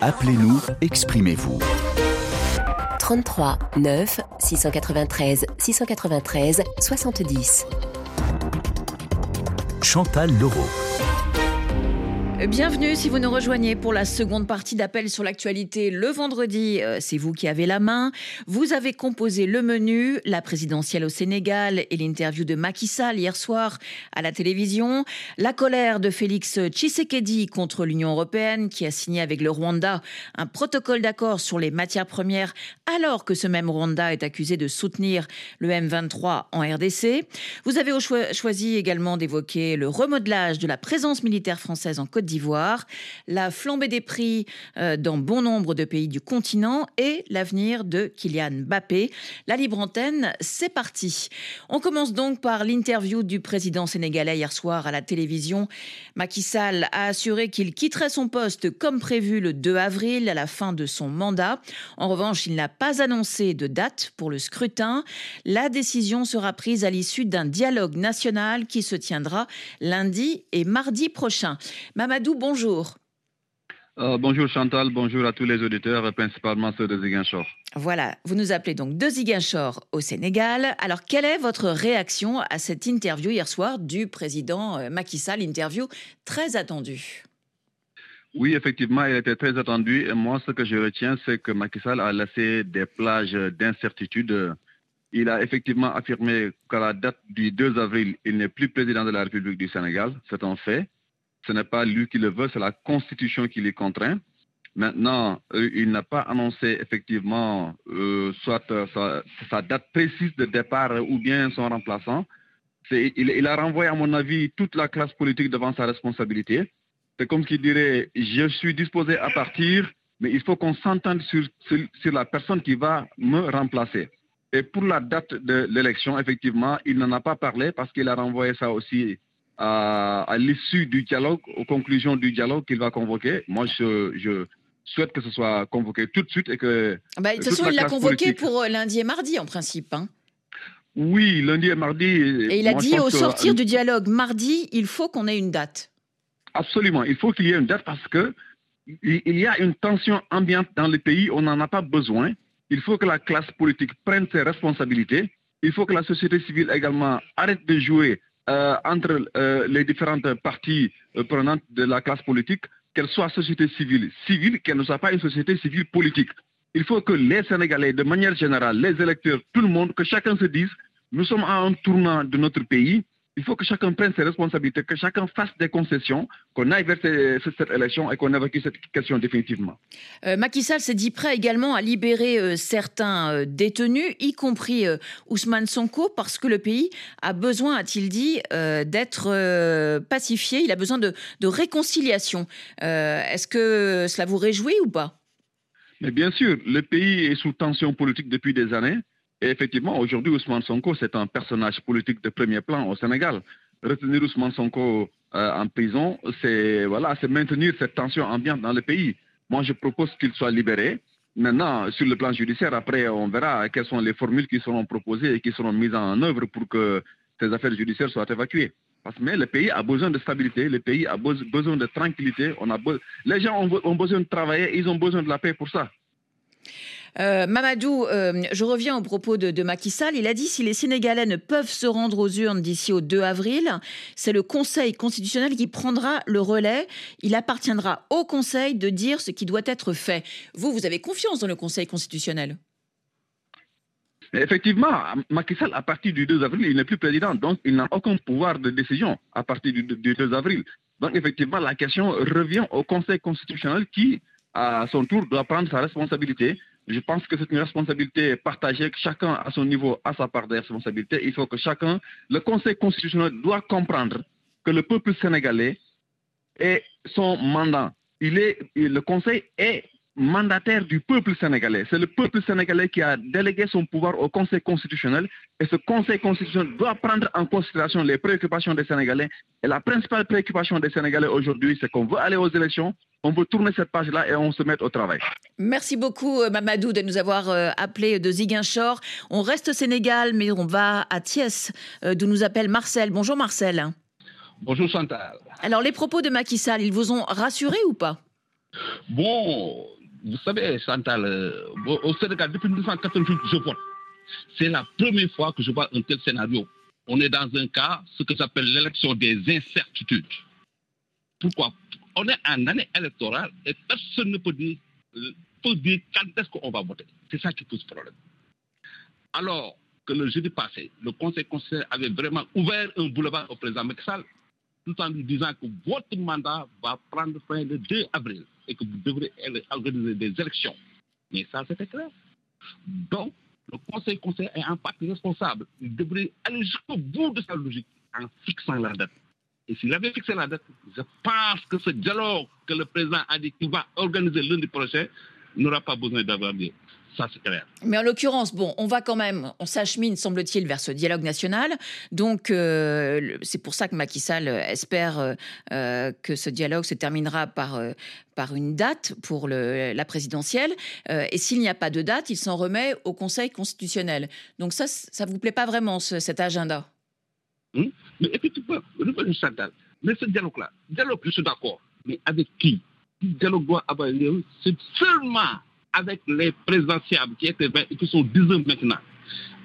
Appelez-nous, exprimez-vous. 33 9 693 693 70. Chantal Leroux. Bienvenue si vous nous rejoignez pour la seconde partie d'appel sur l'actualité le vendredi. euh, C'est vous qui avez la main. Vous avez composé le menu, la présidentielle au Sénégal et l'interview de Macky hier soir à la télévision. La colère de Félix Tshisekedi contre l'Union européenne qui a signé avec le Rwanda un protocole d'accord sur les matières premières alors que ce même Rwanda est accusé de soutenir le M23 en RDC. Vous avez choisi également d'évoquer le remodelage de la présence militaire française en Côte d'Ivoire, la flambée des prix euh, dans bon nombre de pays du continent et l'avenir de Kylian Mbappé. La libre antenne, c'est parti. On commence donc par l'interview du président sénégalais hier soir à la télévision. Macky Sall a assuré qu'il quitterait son poste comme prévu le 2 avril à la fin de son mandat. En revanche, il n'a pas annoncé de date pour le scrutin. La décision sera prise à l'issue d'un dialogue national qui se tiendra lundi et mardi prochain. Mamadou, bonjour. Euh, bonjour Chantal, bonjour à tous les auditeurs, principalement ceux de Ziguinchor. Voilà, vous nous appelez donc de Ziguinchor au Sénégal. Alors, quelle est votre réaction à cette interview hier soir du président euh, Macky Sall, interview très attendue Oui, effectivement, il était très attendu. Et moi, ce que je retiens, c'est que Macky Sall a laissé des plages d'incertitude. Il a effectivement affirmé qu'à la date du 2 avril, il n'est plus président de la République du Sénégal. C'est un fait. Ce n'est pas lui qui le veut, c'est la Constitution qui les contraint. Maintenant, euh, il n'a pas annoncé effectivement euh, soit euh, sa, date précise de départ ou bien son remplaçant. Il, a renvoyé, à mon avis, toute la classe politique devant sa responsabilité. C'est comme qui dirait, je suis disposé à partir, mais il faut qu'on s'entende sur la personne qui va me remplacer. Et pour la date de l'élection, effectivement, il n'en a pas parlé parce qu'il a renvoyé ça aussi à, à l'issue du dialogue, aux conclusions du dialogue qu'il va convoquer. Moi, je, je souhaite que ce soit convoqué tout de suite et que bah, De toute façon, la il l'a convoqué politique. pour euh, lundi et mardi, en principe. hein. oui, lundi et mardi. Et il a dit au que- sortir du dialogue mardi, il faut qu'on ait une date. Absolument, il faut qu'il y ait une date parce que il il y a une tension ambiante dans le pays, on n'en a pas besoin. Il faut que la classe politique prenne ses responsabilités. Il faut que la société civile également arrête de jouer euh, entre euh, les différentes parties euh, prenantes de la classe politique, qu'elle soit société civile civile, qu'elle ne soit pas une société civile politique. Il faut que les Sénégalais, de manière générale, les électeurs, tout le monde, que chacun se dise, nous sommes à un tournant de notre pays. Il faut que chacun prenne ses responsabilités, que chacun fasse des concessions, qu'on aille vers ces- cette élection et qu'on évacue cette question définitivement. Euh, Macky Sall s'est dit prêt également à libérer euh, certains euh, détenus, y compris euh, Ousmane Sonko, parce que le pays a besoin, a-t-il dit, d'être pacifié. Il a besoin de, de réconciliation. Est-ce que cela vous réjouit ou pas? Mais bien sûr, le pays est sous tension politique depuis des années. Et effectivement, aujourd'hui, Ousmane Sonko, c'est un personnage politique de premier plan au Sénégal. Retenir Ousmane Sonko euh, en prison, c'est voilà, maintenir cette tension ambiante dans le pays. Moi, je propose qu'il soit libéré. Maintenant, sur le plan judiciaire, après, on verra quelles sont les formules qui seront proposées et qui seront mises en œuvre pour que ces affaires judiciaires soient évacuées. Parce que le pays a besoin de stabilité, le pays a beso- besoin de tranquillité. On a les gens ont besoin de travailler, ils ont besoin de la paix pour ça. Euh, Mamadou, euh, je reviens au propos de, de Macky Sall. Il a dit si les Sénégalais ne peuvent se rendre aux urnes d'ici au 2 avril, c'est le Conseil constitutionnel qui prendra le relais. Il appartiendra au Conseil de dire ce qui doit être fait. Vous, vous avez confiance dans le Conseil constitutionnel? Effectivement, Macky Sall, à partir du 2 avril, il n'est plus président, donc il n'a aucun pouvoir de décision à partir du 2 avril. Donc effectivement, la question revient au Conseil constitutionnel qui, à son tour, doit prendre sa responsabilité. Je pense que c'est une responsabilité partagée, que chacun à son niveau a sa part de responsabilité. Il faut que chacun, le Conseil constitutionnel doit comprendre que le peuple sénégalais est son mandat. Il le Conseil est mandataire du peuple sénégalais. C'est le peuple sénégalais qui a délégué son pouvoir au Conseil constitutionnel et ce Conseil constitutionnel doit prendre en considération les préoccupations des Sénégalais. Et la principale préoccupation des Sénégalais aujourd'hui, c'est qu'on veut aller aux élections, on veut tourner cette page-là et on se met au travail. Merci beaucoup euh, Mamadou de nous avoir euh, appelé de Ziguinchor. On reste au Sénégal, mais on va à Thiès, euh, d'où nous appelle Marcel. Bonjour Marcel. Bonjour Chantal. Alors les propos de Macky Sall, ils vous ont rassuré ou pas? Bon, vous savez, Chantal, euh, au Sénégal, depuis 1988, je vote. C'est la première fois que je vois un tel scénario. On est dans un cas, ce que j'appelle l'élection des incertitudes. Pourquoi? On est en année électorale et personne ne peut dire, euh, quand est-ce qu'on va voter. C'est ça qui pose problème. Alors que le jeudi passé, le Conseil constitutionnel avait vraiment ouvert un boulevard au président Mexal, tout en lui disant que votre mandat va prendre fin le 2 avril et que vous devrez organiser des élections. Mais ça, c'était clair. Donc, le Conseil conseil est en partie responsable. Il devrait aller jusqu'au bout de sa logique en fixant la date. Et s'il avait fixé la date, je pense que ce dialogue que le président a dit qu'il va organiser lundi prochain n'aura pas besoin d'avoir lieu. Ça, c'est clair. Mais en l'occurrence, bon, on va quand même, on s'achemine, semble-t-il, vers ce dialogue national. Donc, euh, c'est pour ça que Macky Sall espère euh, que ce dialogue se terminera par, euh, par une date pour le, la présidentielle. et s'il n'y a pas de date, il s'en remet au Conseil constitutionnel. Donc ça, ça vous plaît pas vraiment, cet agenda? Hum? Mais effectivement, mais ce dialogue-là, dialogue, je suis d'accord. Mais avec qui? Le dialogue doit avoir lieu, c'est seulement avec les présidentiables qui, étaient, qui sont 19 maintenant,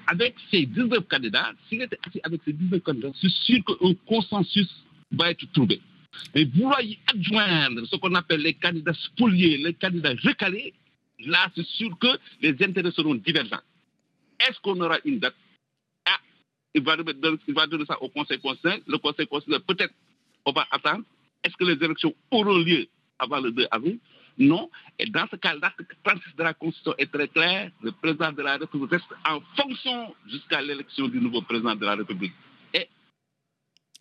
avec ces 19 candidats, s'il était assis avec ces 19 candidats, c'est sûr qu'un consensus va être trouvé. Mais vouloir y adjoindre ce qu'on appelle les candidats spoliés, les candidats recalés, là, c'est sûr que les intérêts seront divergents. Est-ce qu'on aura une date? Ah, il va, donner, ça au Conseil constitutionnel. Le Conseil constitutionnel, peut-être, on va attendre. Est-ce que les élections auront lieu avant le 2 avril? Non. Et dans ce cas, l'article 36 de la Constitution est très clair. Le président de la République reste en fonction jusqu'à l'élection du nouveau président de la République. Et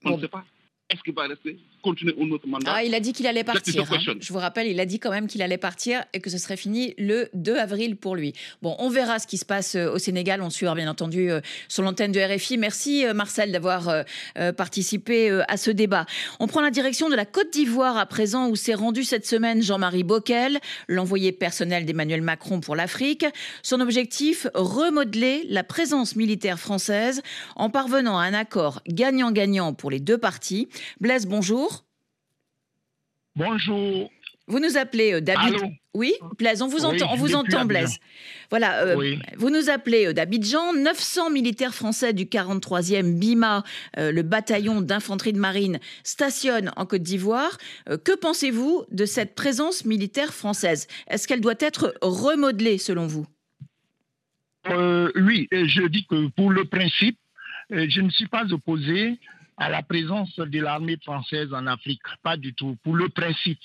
on ne sait pas. Est-ce qu'il va rester, continuer un autre mandat? Ah, il a dit qu'il allait partir. Hein. Je vous rappelle, il a dit quand même qu'il allait partir et que ce serait fini le 2 avril pour lui. Bon, on verra ce qui se passe euh, au Sénégal. On suivra bien entendu euh, sur l'antenne de RFI. Merci euh, Marcel d'avoir participé à ce débat. On prend la direction de la Côte d'Ivoire à présent où s'est rendu cette semaine Jean-Marie Bockel, l'envoyé personnel d'Emmanuel Macron pour l'Afrique. Son objectif, remodeler la présence militaire française en parvenant à un accord gagnant-gagnant pour les deux parties. Blaise, bonjour. Bonjour. Vous nous appelez euh, d'Abidjan. Oui, Blaise, on vous entend, on vous entend, Blaise. Voilà, euh, vous nous appelez euh, d'Abidjan. 900 militaires français du 43e BIMA, le bataillon d'infanterie de marine, stationnent en Côte d'Ivoire. que pensez-vous de cette présence militaire française? Est-ce qu'elle doit être remodelée selon vous? Oui, je dis que pour le principe, je ne suis pas opposé à la présence de l'armée française en Afrique. Pas du tout. Pour le principe.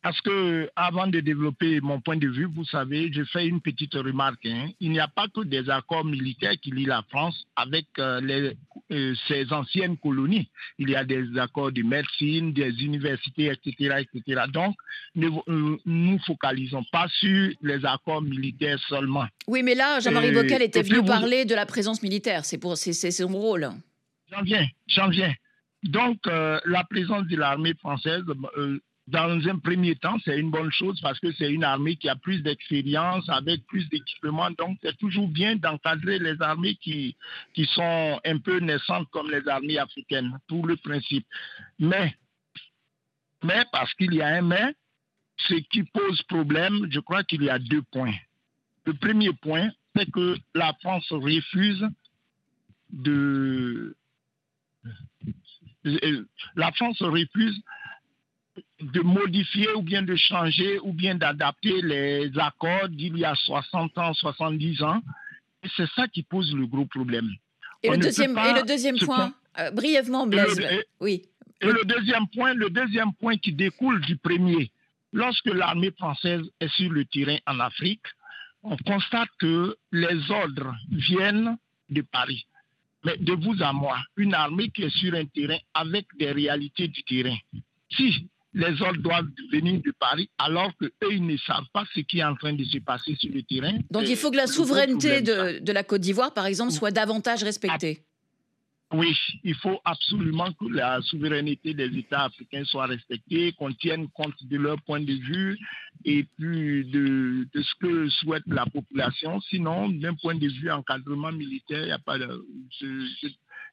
Parce que avant de développer mon point de vue, vous savez, je fais une petite remarque. Hein. Il n'y a pas que des accords militaires qui lient la France avec euh, les, euh, ses anciennes colonies. Il y a des accords de médecine, des universités, etc., etc. Donc, ne euh, nous focalisons pas sur les accords militaires seulement. Oui, mais là, Jean-Marie Bockel était venu parler de la présence militaire. C'est pour, c'est son rôle. J'en viens, j'en viens. Donc, euh, la présence de l'armée française, euh, dans un premier temps, c'est une bonne chose parce que c'est une armée qui a plus d'expérience, avec plus d'équipement. Donc, c'est toujours bien d'encadrer les armées qui, qui sont un peu naissantes comme les armées africaines, pour le principe. Mais, mais parce qu'il y a un mais, ce qui pose problème, je crois qu'il y a deux points. Le premier point, c'est que la France refuse de la France refuse de modifier ou bien de changer ou bien d'adapter les accords d'il y a 60 ans, 70 ans. Et c'est ça qui pose le gros problème. Et, le deuxième, et le deuxième, point, euh, brièvement, Blaise. oui. Et le deuxième point, le deuxième point qui découle du premier, lorsque l'armée française est sur le terrain en Afrique, on constate que les ordres viennent de Paris. Mais de vous à moi, une armée qui est sur un terrain avec des réalités du terrain. Si les ordres doivent venir de Paris alors qu'eux, ils ne savent pas ce qui est en train de se passer sur le terrain. Donc il faut que la souveraineté de, de, la Côte d'Ivoire, par exemple, soit davantage respectée. Oui, il faut absolument que la souveraineté des États africains soit respectée, qu'on tienne compte de leur point de vue et puis de, ce que souhaite la population. Sinon, d'un point de vue encadrement militaire, a pas je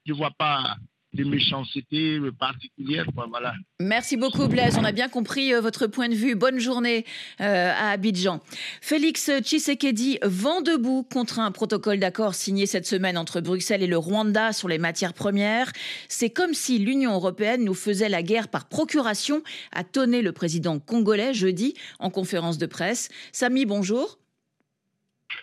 ne vois pas de méchanceté particulière. Voilà. Merci beaucoup Blaise, on a bien compris euh, votre point de vue. Bonne journée euh, à Abidjan. Félix Tshisekedi vent debout contre un protocole d'accord signé cette semaine entre Bruxelles et le Rwanda sur les matières premières. C'est comme si l'Union européenne nous faisait la guerre par procuration, a tonné le président congolais jeudi en conférence de presse. Samy, bonjour.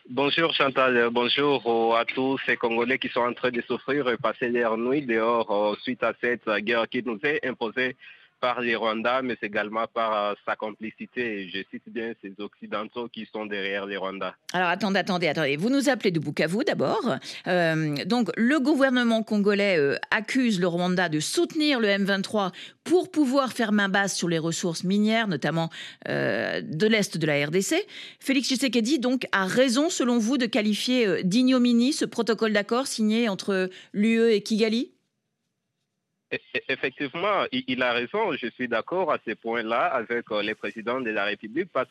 Bonjour Chantal, bonjour à tous ces Congolais qui sont en train de souffrir et passer leur nuit dehors euh, suite à cette guerre qui nous est imposée par les Rwandais, mais également par euh, sa complicité. Je cite bien ces Occidentaux qui sont derrière les Rwandais. Alors attendez, attendez, attendez. Vous nous appelez de Bukavu d'abord. Euh, donc le gouvernement congolais euh, accuse le Rwanda de soutenir le M23 pour pouvoir faire main basse sur les ressources minières, notamment de l'Est de la RDC. Félix Tshisekedi donc a raison, selon vous, de qualifier d'ignominie ce protocole d'accord signé entre l'UE et Kigali? Effectivement, il a raison. Je suis d'accord à ce point-là avec euh, les présidents de la République parce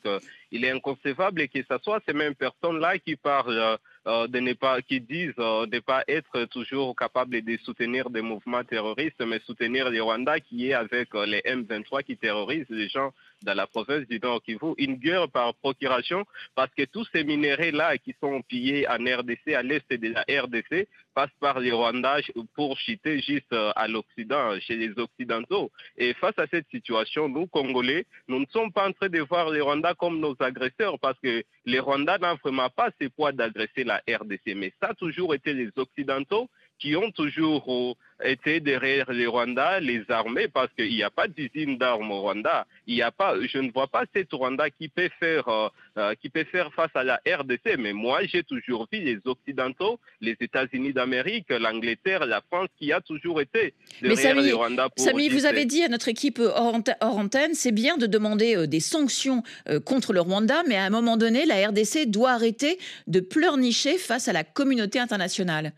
qu'il est inconcevable que ce soit ces mêmes personnes-là qui parlent euh, euh, de ne pas, qui disent de ne pas être toujours capables de soutenir des mouvements terroristes, mais soutenir les Rwandais qui est avec les M23 qui terrorisent les gens dans la province du Nord Kivu. Une guerre par procuration parce que tous ces minéraux-là qui sont pillés en RDC, à l'est de la RDC, passent par les Rwandais pour chiter juste à l'Occident, chez les Occidentaux. Et face à cette situation, nous, Congolais, nous ne sommes pas en train de voir les Rwandais comme nos agresseurs parce que les Rwandais n'ont vraiment pas ce poids d'agresser la RDC. Mais ça a toujours été les Occidentaux qui ont toujours été derrière les Rwandais, les armées, parce qu'il n'y a pas d'usine d'armes au Rwanda. Il y a pas, je ne vois pas cette Rwanda qui peut faire, euh, euh, qui peut faire face à la RDC. Mais moi, j'ai toujours vu les Occidentaux, les États-Unis d'Amérique, l'Angleterre, la France, qui a toujours été derrière les Rwandais. Pour Samy, vous avez dit à notre équipe hors antenne, c'est bien de demander euh, des sanctions contre le Rwanda, mais à un moment donné, la RDC doit arrêter de pleurnicher face à la communauté internationale.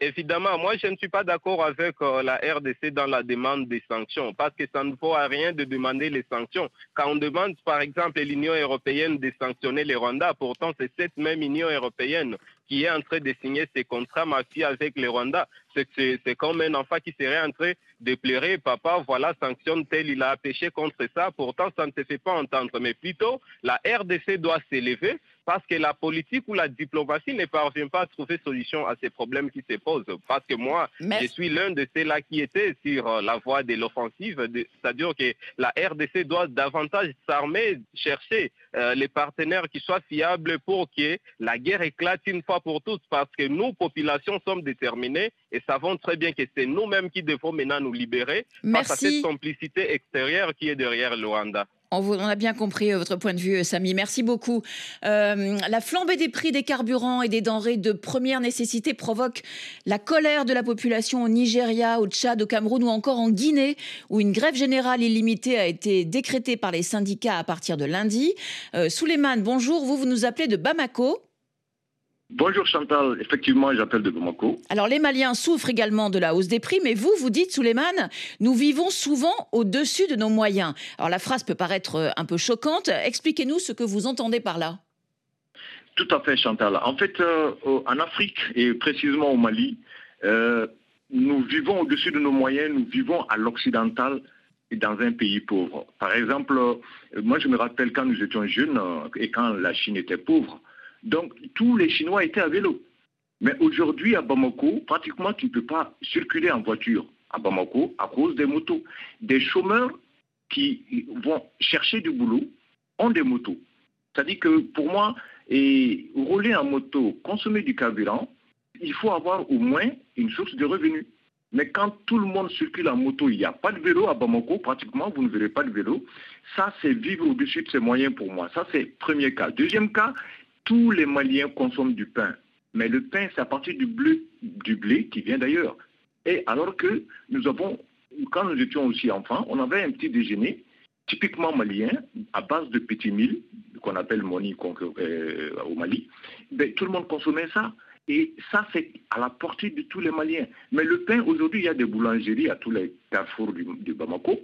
Évidemment, moi je ne suis pas d'accord avec euh, la RDC dans la demande des sanctions parce que ça ne vaut à rien de demander les sanctions. Quand on demande par exemple l'Union européenne de sanctionner les Rwandais, pourtant c'est cette même Union européenne qui est en train de signer ces contrats mafia avec les Rwandais. C'est comme un enfant qui serait en train de pleurer, papa, voilà, sanctionne tel, il a péché contre ça, pourtant ça ne se fait pas entendre. Mais plutôt, la RDC doit s'élever parce que la politique ou la diplomatie ne parvient pas à trouver solution à ces problèmes qui se posent. Parce que moi, je suis l'un de ceux-là qui étaient sur euh, la voie de l'offensive, c'est-à-dire que la RDC doit davantage s'armer, chercher euh, les partenaires qui soient fiables pour que la guerre éclate une fois pour toutes, parce que nous, populations, sommes déterminés et savons très bien que c'est nous-mêmes qui devons maintenant nous libérer face à cette complicité extérieure qui est derrière le Rwanda. On, a bien compris euh, votre point de vue, euh, Samy. Merci beaucoup. Euh, la flambée des prix des carburants et des denrées de première nécessité provoque la colère de la population au Nigeria, au Tchad, au Cameroun ou encore en Guinée, où une grève générale illimitée a été décrétée par les syndicats à partir de lundi. Euh, bonjour. Vous, vous nous appelez de Bamako. Bonjour Chantal, effectivement j'appelle de Bamako. Alors les Maliens souffrent également de la hausse des prix, mais vous, vous dites Souleymane, nous vivons souvent au-dessus de nos moyens. Alors la phrase peut paraître euh, un peu choquante, expliquez-nous ce que vous entendez par là. Tout à fait Chantal. En fait, euh, en Afrique et précisément au Mali, euh, nous vivons au-dessus de nos moyens, nous vivons à l'occidental et dans un pays pauvre. Par exemple, moi je me rappelle quand nous étions jeunes et quand la Chine était pauvre, donc, tous les Chinois étaient à vélo. Mais aujourd'hui, à Bamako, pratiquement, tu ne peux pas circuler en voiture à Bamako à cause des motos. Des chômeurs qui vont chercher du boulot ont des motos. C'est-à-dire que pour moi, rouler en moto, consommer du carburant, il faut avoir au moins une source de revenus. Mais quand tout le monde circule en moto, il n'y a pas de vélo à Bamako, pratiquement, vous ne verrez pas de vélo. Ça, c'est vivre au-dessus de ses moyens pour moi. Ça, c'est premier cas. Deuxième cas, tous les Maliens consomment du pain. Mais le pain, c'est à partir du blé, du blé qui vient d'ailleurs. Et alors que nous avons, quand nous étions aussi enfants, on avait un petit déjeuner typiquement malien, à base de petits mille, qu'on appelle moni euh, au Mali. Ben, tout le monde consommait ça. Et ça, c'est à la portée de tous les Maliens. Mais le pain, aujourd'hui, il y a des boulangeries à tous les carrefours du, du Bamako.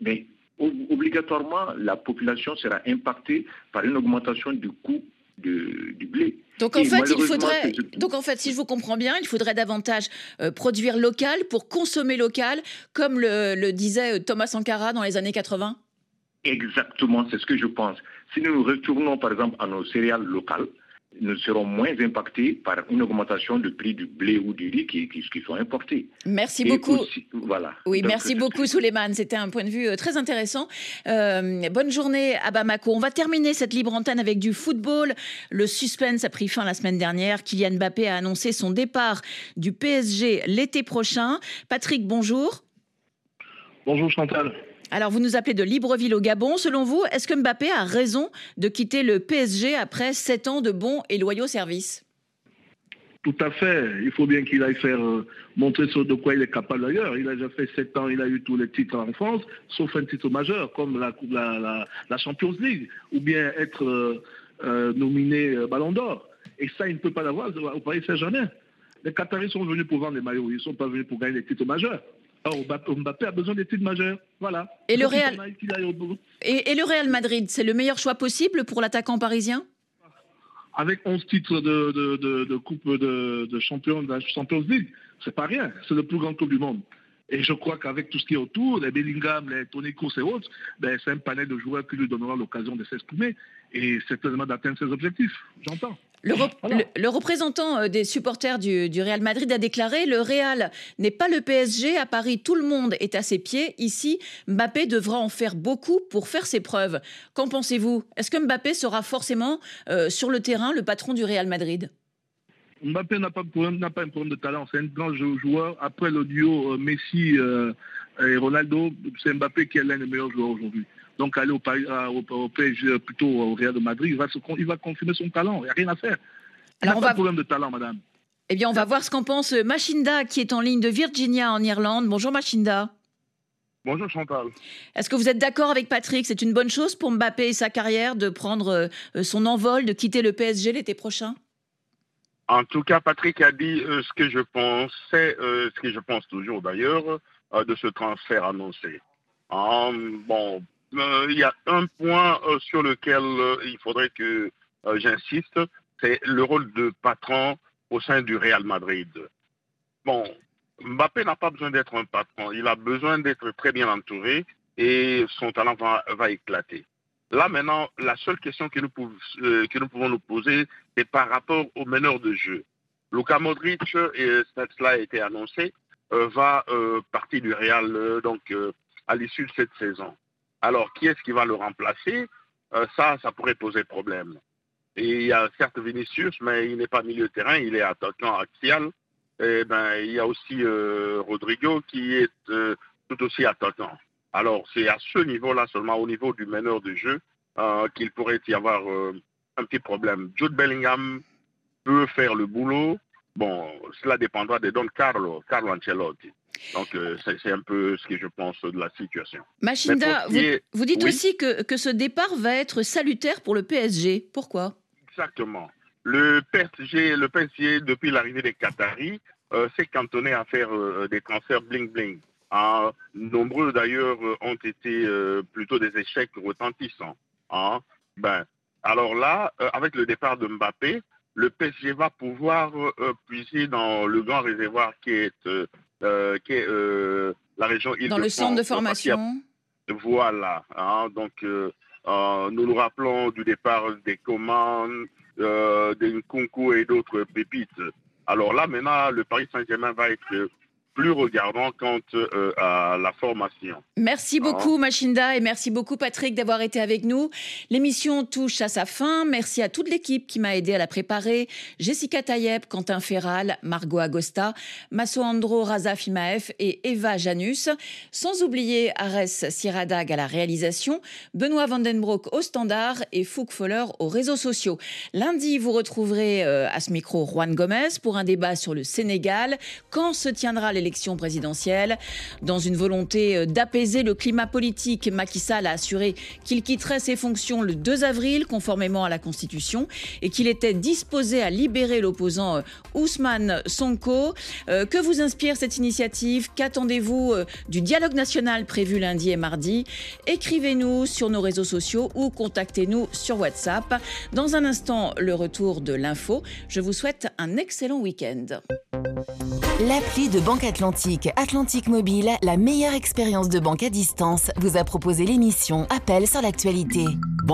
Mais obligatoirement, la population sera impactée par une augmentation du coût du blé. Donc en, fait, il faudrait, donc en fait, si je vous comprends bien, il faudrait davantage euh, produire local pour consommer local, comme le, disait euh, Thomas Sankara dans les années 80 Exactement, c'est ce que je pense. Si nous retournons par exemple à nos céréales locales, nous serons moins impactés par une augmentation du prix du blé ou du riz qui, qui, sont importés. Merci beaucoup. voilà. Oui, merci beaucoup Souleymane. C'était un point de vue euh, très intéressant. Euh, bonne journée à Bamako. On va terminer cette libre antenne avec du football. Le suspense a pris fin la semaine dernière. Kylian Mbappé a annoncé son départ du PSG l'été prochain. Patrick, bonjour. Bonjour Chantal. Alors, vous nous appelez de Libreville au Gabon. Selon vous, est-ce que Mbappé a raison de quitter le PSG après sept ans de bons et loyaux services? Tout à fait. Il faut bien qu'il aille faire euh, montrer ce de quoi il est capable d'ailleurs. Il a déjà fait sept ans, il a eu tous les titres en France, sauf un titre majeur comme la, la, la, Champions League, ou bien être euh, euh, nominé Ballon d'Or. Et ça, il ne peut pas l'avoir au Paris Saint-Germain. Les Qataris sont venus pour vendre des maillots, ils ne sont pas venus pour gagner des titres majeurs. Alors, Mbappé a besoin d'études majeures. Voilà. Et le, Real... Et, le Real Madrid, c'est le meilleur choix possible pour l'attaquant parisien? Avec 11 titres de, Coupe de, de la Champions League, c'est pas rien. C'est le plus grand club du monde. Et je crois qu'avec tout ce qui est autour, les Bellingham, les Tony Kroos et autres, ben, c'est un panel de joueurs qui lui donnera l'occasion de s'exprimer et certainement d'atteindre ses objectifs. J'entends. Le, représentant euh, des supporters du, Real Madrid a déclaré Le Real n'est pas le PSG. À Paris, tout le monde est à ses pieds. Ici, Mbappé devra en faire beaucoup pour faire ses preuves. Qu'en pensez-vous? Est-ce que Mbappé sera forcément euh, sur le terrain le patron du Real Madrid? Mbappé n'a pas, pas, un problème de talent. C'est un grand joueur. Après le duo euh, Messi et Ronaldo, c'est Mbappé qui est l'un des meilleurs joueurs aujourd'hui. Donc aller au, PSG, plutôt au Real de Madrid, il va, il va confirmer son talent. Il n'y a rien à faire. Il n'a pas de problème de talent, madame. Eh bien, on va voir ce qu'en pense Machinda, qui est en ligne de Virginia, en Irlande. Bonjour, Machinda. Bonjour, Chantal. Est-ce que vous êtes d'accord avec Patrick? C'est une bonne chose pour Mbappé et sa carrière de prendre euh, son envol, de quitter le PSG l'été prochain? En tout cas, Patrick a dit euh, ce que je pense, c'est euh, ce que je pense toujours d'ailleurs, de ce transfert annoncé. bon, euh, il y a un point euh, sur lequel euh, il faudrait que j'insiste, c'est le rôle de patron au sein du Real Madrid. Bon, Mbappé n'a pas besoin d'être un patron, il a besoin d'être très bien entouré et son talent va, éclater. Là maintenant, la seule question que nous, pouvons, que nous poser, c'est par rapport au meneur de jeu. Luka Modric, et cela a été annoncé, va partir du Real donc à l'issue de cette saison. Alors, qui est-ce qui va le remplacer? Euh, Ça, ça pourrait poser problème. Et il y a certes Vinicius, mais il n'est pas milieu de terrain, il est attaquant axial. Et ben, il y a aussi euh, Rodrigo qui est euh, tout aussi attaquant. Alors, c'est à ce niveau-là seulement, au niveau du meneur de jeu, qu'il pourrait y avoir un petit problème. Jude Bellingham peut faire le boulot. Bon, cela dépendra de Don Carlo, Carlo Ancelotti. Donc, euh, c'est un peu ce que je pense de la situation. Machinda, vous, dites aussi que, que, ce départ va être salutaire pour le PSG. Pourquoi? Exactement. Le PSG, le PSG depuis l'arrivée des Qataris, euh, s'est cantonné à faire euh, des transferts bling-bling. Ah, nombreux d'ailleurs ont été plutôt des échecs retentissants. Hein. Ben, alors là, avec le départ de Mbappé, le PSG va pouvoir puiser dans le grand réservoir qui est euh, qui est euh, la région Dans le centre de formation. Voilà. Hein, donc, euh, nous nous rappelons du départ des commandes, des concours et d'autres pépites. Alors là, maintenant, le Paris Saint-Germain va être plus regardant quant euh, à la formation. Merci ah. beaucoup Machinda et merci beaucoup Patrick d'avoir été avec nous. L'émission touche à sa fin. Merci à toute l'équipe qui m'a aidé à la préparer. Jessica Tayeb, Quentin Ferral, Margot Agosta, Masso Andro, Raza Fimaef et Eva Janus. Sans oublier Ares Siradag à la réalisation, Benoît Vandenbroek au standard et Fouk Foller aux réseaux sociaux. Lundi, vous retrouverez euh, à ce micro Juan Gomez pour un débat sur le Sénégal. Quand se tiendra les l'élection présidentielle. Dans une volonté euh, d'apaiser le climat politique, Macky Sall a assuré qu'il quitterait ses fonctions le 2 avril, conformément à la Constitution, et qu'il était disposé à libérer l'opposant euh, Ousmane Sonko. Euh, que vous inspire cette initiative? Qu'attendez-vous du dialogue national prévu lundi et mardi? Écrivez-nous sur nos réseaux sociaux ou contactez-nous sur WhatsApp. Dans un instant, le retour de l'info. Je vous souhaite un excellent week-end. L'appli de Banque Atlantique, Atlantique Mobile, la meilleure expérience de banque à distance, vous a proposé l'émission Appel sur l'actualité.